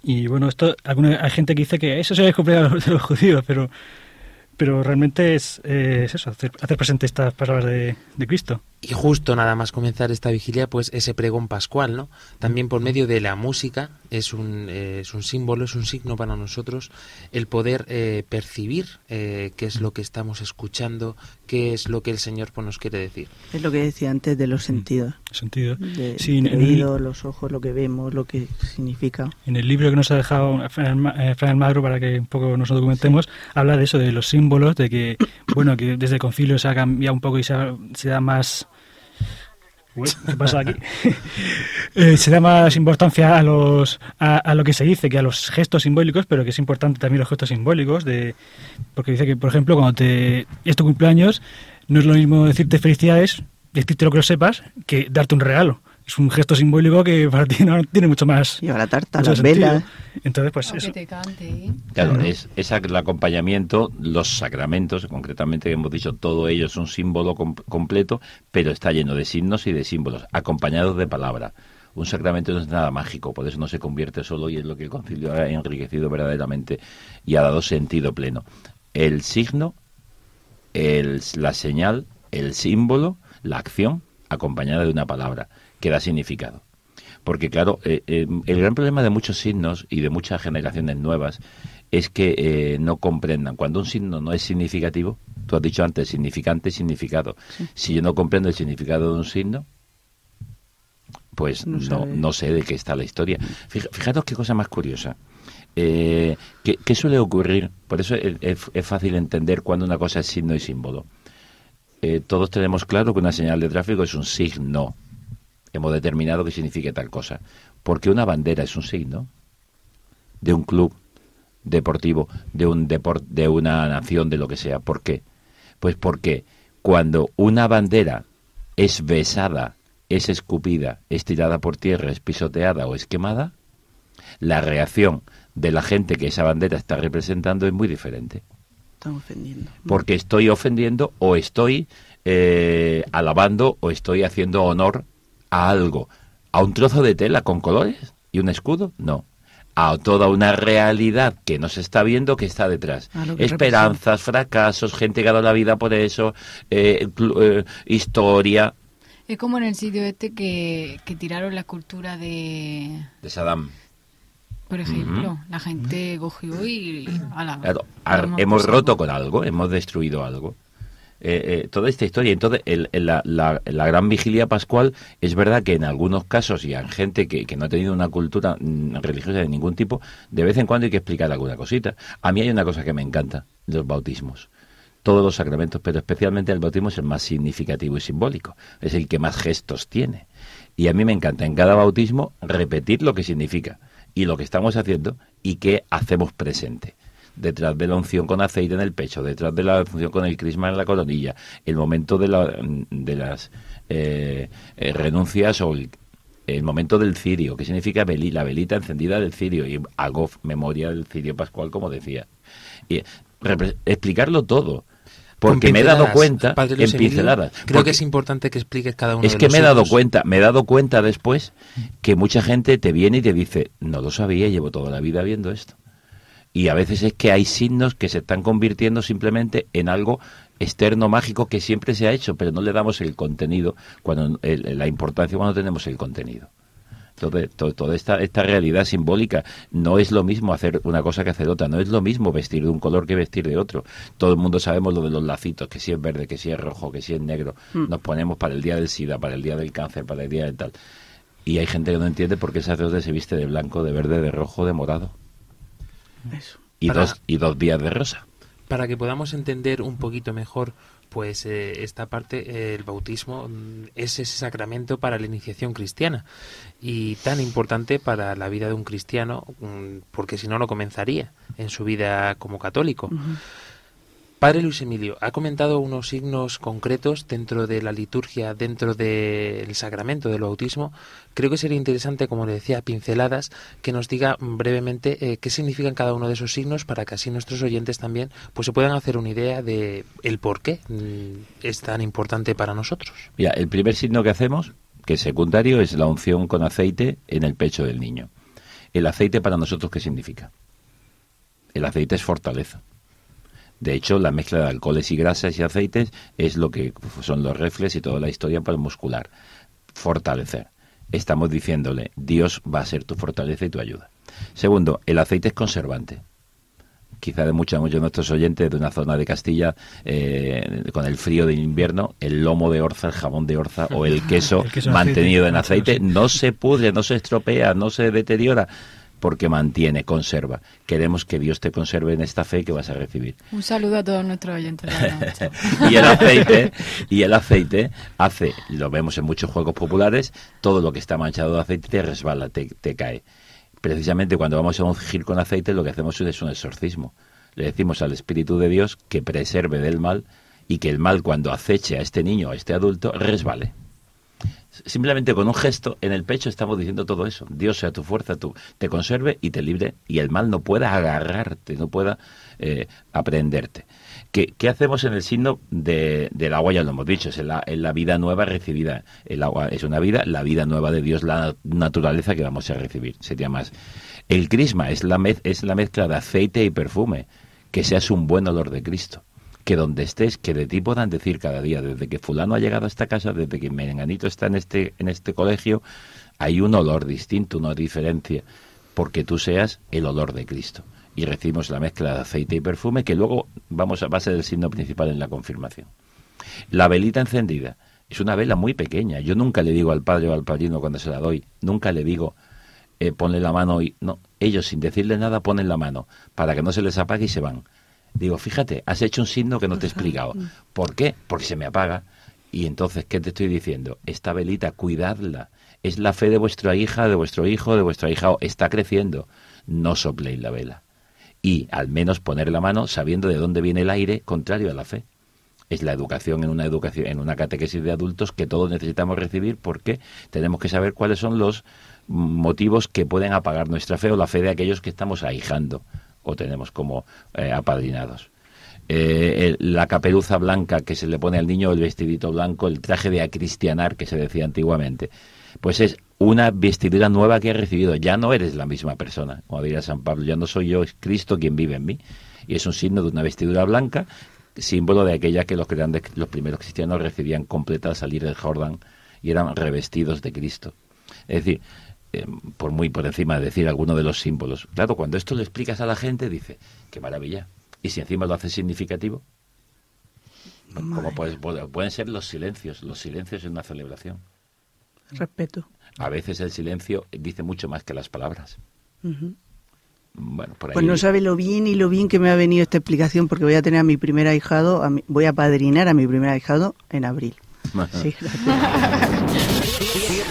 y bueno, esto alguna, hay gente que dice que eso se ha descubierto de los judíos, pero, pero realmente es, eh, es eso, hacer, hacer presente estas palabras de, de Cristo. Y justo nada más comenzar esta vigilia, pues ese pregón pascual, ¿no? También por medio de la música es un, eh, es un símbolo, es un signo para nosotros el poder eh, percibir eh, qué es lo que estamos escuchando, qué es lo que el Señor pues, nos quiere decir. Es lo que decía antes de los sentidos. Sentido. De, Sí, el en el- oído, los ojos, lo que vemos, lo que significa. En el libro que nos ha dejado Fran Alma- eh, Fran Almagro para que un poco nos documentemos, habla de eso, de los símbolos, de que, bueno, que desde el concilio se ha cambiado un poco y se, ha- se da más... ¿Qué pasa aquí? Eh, se da más importancia a los a, a lo que se dice que a los gestos simbólicos, pero que es importante también los gestos simbólicos, de porque dice que, por ejemplo, cuando te es tu cumpleaños, no es lo mismo decirte felicidades, decirte lo que lo sepas, que darte un regalo. Es un gesto simbólico que para ti no tiene mucho más. Lleva la tarta, las velas. Entonces, pues eso. te cante. Claro, es, es el acompañamiento, los sacramentos, concretamente hemos dicho, todo ello es un símbolo com- completo, pero está lleno de signos y de símbolos, acompañados de palabra. Un sacramento no es nada mágico, por eso no se convierte solo y es lo que el concilio ha enriquecido verdaderamente y ha dado sentido pleno. El signo, el- la señal, el símbolo, la acción, acompañada de una palabra, que da significado. Porque claro, eh, eh, el gran problema de muchos signos y de muchas generaciones nuevas es que eh, no comprendan. Cuando un signo no es significativo, tú has dicho antes, significante, significado. Si yo no comprendo el significado de un signo, pues No no, sé de qué está la historia. Fija- Fijaros qué cosa más curiosa. Eh, ¿qué, qué suele ocurrir? Por eso es, es- es fácil entender cuando una cosa es signo y símbolo. Eh, todos tenemos claro que una señal de tráfico es un signo. Hemos determinado que significa tal cosa. Porque una bandera es un signo de un club deportivo, de un deport, de una nación, de lo que sea. ¿Por qué? Pues porque cuando una bandera es besada, es escupida, es tirada por tierra, es pisoteada o es quemada, la reacción de la gente que esa bandera está representando es muy diferente. Están ofendiendo. Porque estoy ofendiendo o estoy eh, alabando o estoy haciendo honor a algo. ¿A un trozo de tela con colores y un escudo? No. A toda una realidad que no se está viendo que está detrás. A que Esperanzas, fracasos, gente que ha dado la vida por eso, eh, eh, historia Es como en el sitio este que, que tiraron la escultura de... de Saddam. Por ejemplo, la gente cogió y... Claro, ar- damos hemos roto con algo, hemos destruido algo. Eh, eh, toda esta historia, entonces el- la- la gran vigilia pascual es verdad que en algunos casos y en gente que, que no ha tenido una cultura mm, religiosa de ningún tipo, de vez en cuando hay que explicar alguna cosita. A mí hay una cosa que me encanta, los bautismos. Todos los sacramentos, pero especialmente el bautismo es el más significativo y simbólico, es el que más gestos tiene. Y a mí me encanta en cada bautismo repetir lo que significa y lo que estamos haciendo y qué hacemos presente detrás de la unción con aceite en el pecho, detrás de la unción con el crisma en la coronilla, el momento de, la- de las eh, eh, renuncias o el, el momento del cirio, que significa veli- la velita encendida del cirio, y hago memoria del cirio pascual, como decía. Y explicarlo todo, porque me he dado cuenta en Emilio, pinceladas. Creo que es importante que expliques cada uno es de que los me he dado cuenta, me he dado cuenta después que mucha gente te viene y te dice, no lo sabía, llevo toda la vida viendo esto. Y a veces es que hay signos que se están convirtiendo simplemente en algo externo mágico que siempre se ha hecho, pero no le damos el contenido, cuando el- la importancia cuando tenemos el contenido. Entonces, to- toda esta, esta realidad simbólica no es lo mismo hacer una cosa que hacer otra, no es lo mismo vestir de un color que vestir de otro. Todo el mundo sabemos lo de los lacitos, que si es verde, que si es rojo, que si es negro. Mm. Nos ponemos para el día del SIDA, para el día del cáncer, para el día del tal. Y hay gente que no entiende por qué el sacerdote se viste de blanco, de verde, de rojo, de morado. Eso. Y, Para- dos, y dos días de rosa. Para que podamos entender un poquito mejor pues eh, esta parte, eh, el bautismo mm, es ese sacramento para la iniciación cristiana y tan importante para la vida de un cristiano mm, porque si no no comenzaría en su vida como católico. Padre Luis Emilio, ha comentado unos signos concretos dentro de la liturgia, dentro del sacramento del bautismo. Creo que sería interesante, como le decía, pinceladas, que nos diga brevemente eh, qué significan cada uno de esos signos para que así nuestros oyentes también pues se puedan hacer una idea de el por qué mm, es tan importante para nosotros. Mira, el primer signo que hacemos, que es secundario, es la unción con aceite en el pecho del niño. El aceite para nosotros, ¿qué significa? El aceite es fortaleza. De hecho, la mezcla de alcoholes y grasas y aceites es lo que son los reflex y toda la historia para el muscular. Fortalecer. Estamos diciéndole, Dios va a ser tu fortaleza y tu ayuda. Segundo, el aceite es conservante. quizá de muchos, muchos de nuestros oyentes de una zona de Castilla, eh, con el frío de invierno, el lomo de orza, el jamón de orza o el queso, El queso en mantenido en aceite no se pudre, no se estropea, no se deteriora, porque mantiene, conserva. Queremos que Dios te conserve en esta fe que vas a recibir. Un saludo a todos nuestros oyentes. y el aceite y el aceite hace lo vemos en muchos juegos populares todo lo que está manchado de aceite te resbala te, te cae precisamente cuando vamos a ungir con aceite lo que hacemos es un exorcismo le decimos al espíritu de Dios que preserve del mal y que el mal cuando aceche a este niño a este adulto resbale Simplemente con un gesto en el pecho estamos diciendo todo eso. Dios sea tu fuerza, tú te conserve y te libre y el mal no pueda agarrarte, no pueda eh, aprenderte. ¿Qué, qué hacemos en el signo de, del agua? Ya lo hemos dicho, es la, la vida nueva recibida. El agua es una vida, la vida nueva de Dios, la naturaleza que vamos a recibir. Sería más. El crisma es la, mez- es la mezcla de aceite y perfume. Que seas un buen olor de Cristo que donde estés, que de ti puedan decir cada día, desde que fulano ha llegado a esta casa, desde que menganito está en este, en este colegio, hay un olor distinto, una diferencia, porque tú seas el olor de Cristo. Y recibimos la mezcla de aceite y perfume, que luego vamos a, va a ser el signo principal en la confirmación. La velita encendida es una vela muy pequeña. Yo nunca le digo al padre o al padrino cuando se la doy, nunca le digo, eh, ponle la mano y no. Ellos sin decirle nada ponen la mano para que no se les apague y se van. Digo, fíjate, has hecho un signo que no te he explicado. ¿Por qué? Porque se me apaga. Y entonces, ¿qué te estoy diciendo? Esta velita, cuidadla. Es la fe de vuestra hija, de vuestro hijo, de vuestra hija. Está creciendo. No sopléis la vela. Y al menos poner la mano sabiendo de dónde viene el aire contrario a la fe. Es la educación en una educación, en una catequesis de adultos que todos necesitamos recibir porque tenemos que saber cuáles son los motivos que pueden apagar nuestra fe o la fe de aquellos que estamos ahijando o tenemos como eh, apadrinados. Eh, la caperuza blanca que se le pone al niño, el vestidito blanco, el traje de acristianar que se decía antiguamente, pues es una vestidura nueva que he recibido. Ya no eres la misma persona, como diría San Pablo, ya no soy yo, es Cristo quien vive en mí. Y es un signo de una vestidura blanca, símbolo de aquella que los, grandes, los primeros cristianos recibían completa al salir del Jordán y eran revestidos de Cristo. Es decir, eh, por muy por encima de decir alguno de los símbolos. Claro, cuando esto lo explicas a la gente, dice, qué maravilla. Y si encima lo haces significativo, como puedes- pueden ser los silencios, los silencios en una celebración. Respeto. A veces el silencio dice mucho más que las palabras. Bueno, por ahí. Pues no sabe lo bien y lo bien que me ha venido esta explicación porque voy a tener a mi primer ahijado, a mi- voy a padrinar a mi primer ahijado en abril. Sí,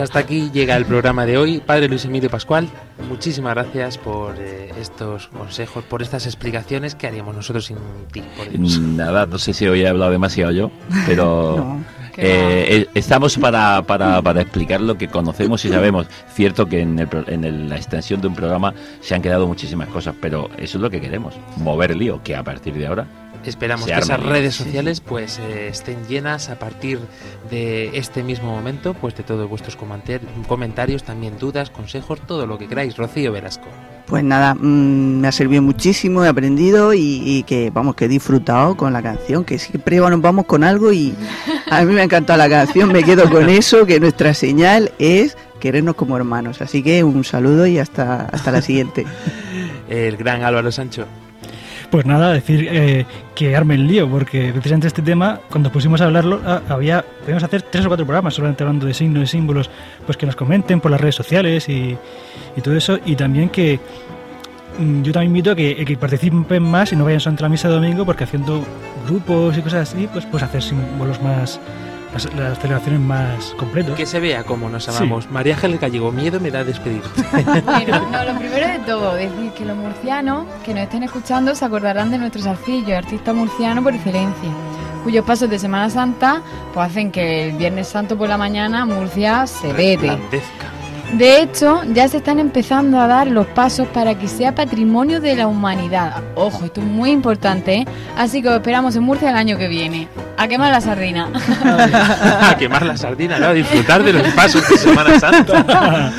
Pues hasta aquí llega el programa de hoy. Padre Luis Emilio Pascual, muchísimas gracias por eh, estos consejos, por estas explicaciones que haríamos nosotros sin ti. por Dios. Nada, no sé si hoy he hablado demasiado yo, pero No, eh, eh, estamos para, para, para explicar lo que conocemos y sabemos. Cierto que en, el pro- en el- la extensión de un programa se han quedado muchísimas cosas, pero eso es lo que queremos, mover lío, que a partir de ahora Esperamos que esas redes sociales pues eh, estén llenas a partir de este mismo momento, pues de todos vuestros comentar- comentarios, también dudas, consejos, todo lo que queráis. Rocío Velasco. Pues nada, mm, me ha servido muchísimo, he aprendido y, y que, vamos, que he disfrutado con la canción, que siempre nos vamos con algo y a mí me ha encantado la canción, me quedo con eso, que nuestra señal es querernos como hermanos. Así que un saludo y hasta, hasta la siguiente. El gran Álvaro Sancho. Pues nada, decir eh, que arme el lío, porque precisamente este tema, cuando pusimos a hablarlo, ah, había, podíamos hacer tres o cuatro programas solamente hablando de signos y símbolos, pues que nos comenten por las redes sociales y, todo eso, y también que mm, yo también invito a que, a que participen más y no vayan solamente a la misa domingo, porque haciendo grupos y cosas así, pues pues hacer símbolos más, las, las celebraciones más completas. Que se vea cómo nos Sí. amamos. María Ángel Gallego, miedo me da despedirte. Bueno, no, lo primero de todo, decir que los murcianos que nos estén escuchando se acordarán de nuestro Salcillo, artista murciano por excelencia, cuyos pasos de Semana Santa pues hacen que el Viernes Santo por la mañana Murcia se vete. De hecho, ya se están empezando a dar los pasos para que sea patrimonio de la humanidad. Ojo, esto es muy importante, ¿eh? Así que os esperamos en Murcia el año que viene. A quemar la sardina. a quemar la sardina, ¿no? A disfrutar de los pasos de Semana Santa.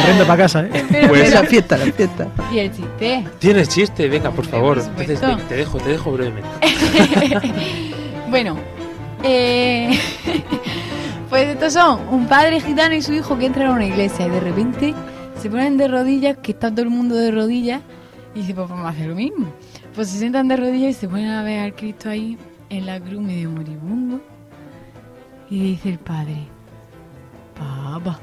Corriendo para casa, ¿eh? Pero, Pues- pero- La fiesta, la fiesta. y el chiste. Tienes chiste, venga, por favor. por Entonces te dejo, te dejo brevemente. Bueno, eh, pues estos son un padre gitano y su hijo que entran a una iglesia y de repente se ponen de rodillas, que está todo el mundo de rodillas, y dice, pues vamos a hacer lo mismo. Pues se sientan de rodillas y se ponen a ver al Cristo ahí en la cruz medio moribundo. Y dice el padre, papá,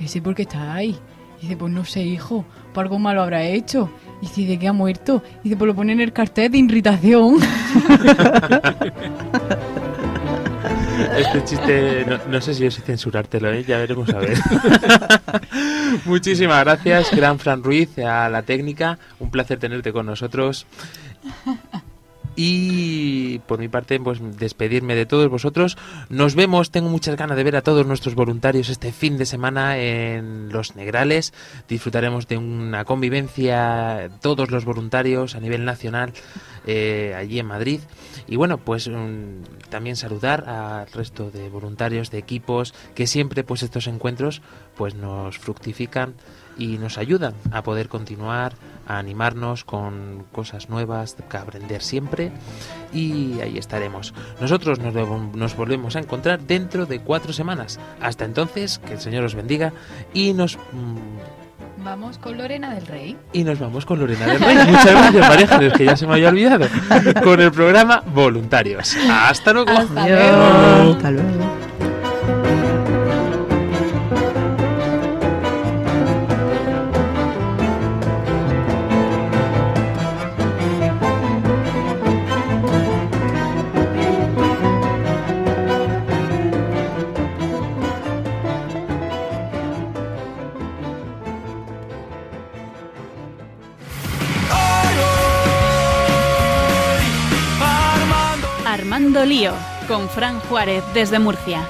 ¿ese por qué está ahí? Y dice, pues no sé, hijo, por algo malo habrá hecho. Y dice, ¿de qué ha muerto? Y dice, pues lo pone en el cartel de irritación. Este chiste, no, no sé si yo sé censurártelo, ¿eh? ya veremos a ver. Muchísimas gracias, gran Fran Ruiz, a la técnica. Un placer tenerte con nosotros. Y por mi parte, pues despedirme de todos vosotros. Nos vemos, tengo muchas ganas de ver a todos nuestros voluntarios este fin de semana en Los Negrales. Disfrutaremos de una convivencia, todos los voluntarios a nivel nacional, eh, allí en Madrid. Y bueno, pues mm, también saludar al resto de voluntarios, de equipos, que siempre pues estos encuentros pues nos fructifican y nos ayudan a poder continuar, a animarnos con cosas nuevas que aprender siempre y ahí estaremos. Nosotros nos, volvemos a encontrar dentro de cuatro semanas. Hasta entonces, que el Señor os bendiga y nos... mm, Vamos con Lorena del Rey. y nos vamos con Lorena del Rey. Muchas gracias, María que ya se me había olvidado. Con el programa Voluntarios. Hasta luego. Hasta luego. Hasta luego. Con Fran Juárez desde Murcia.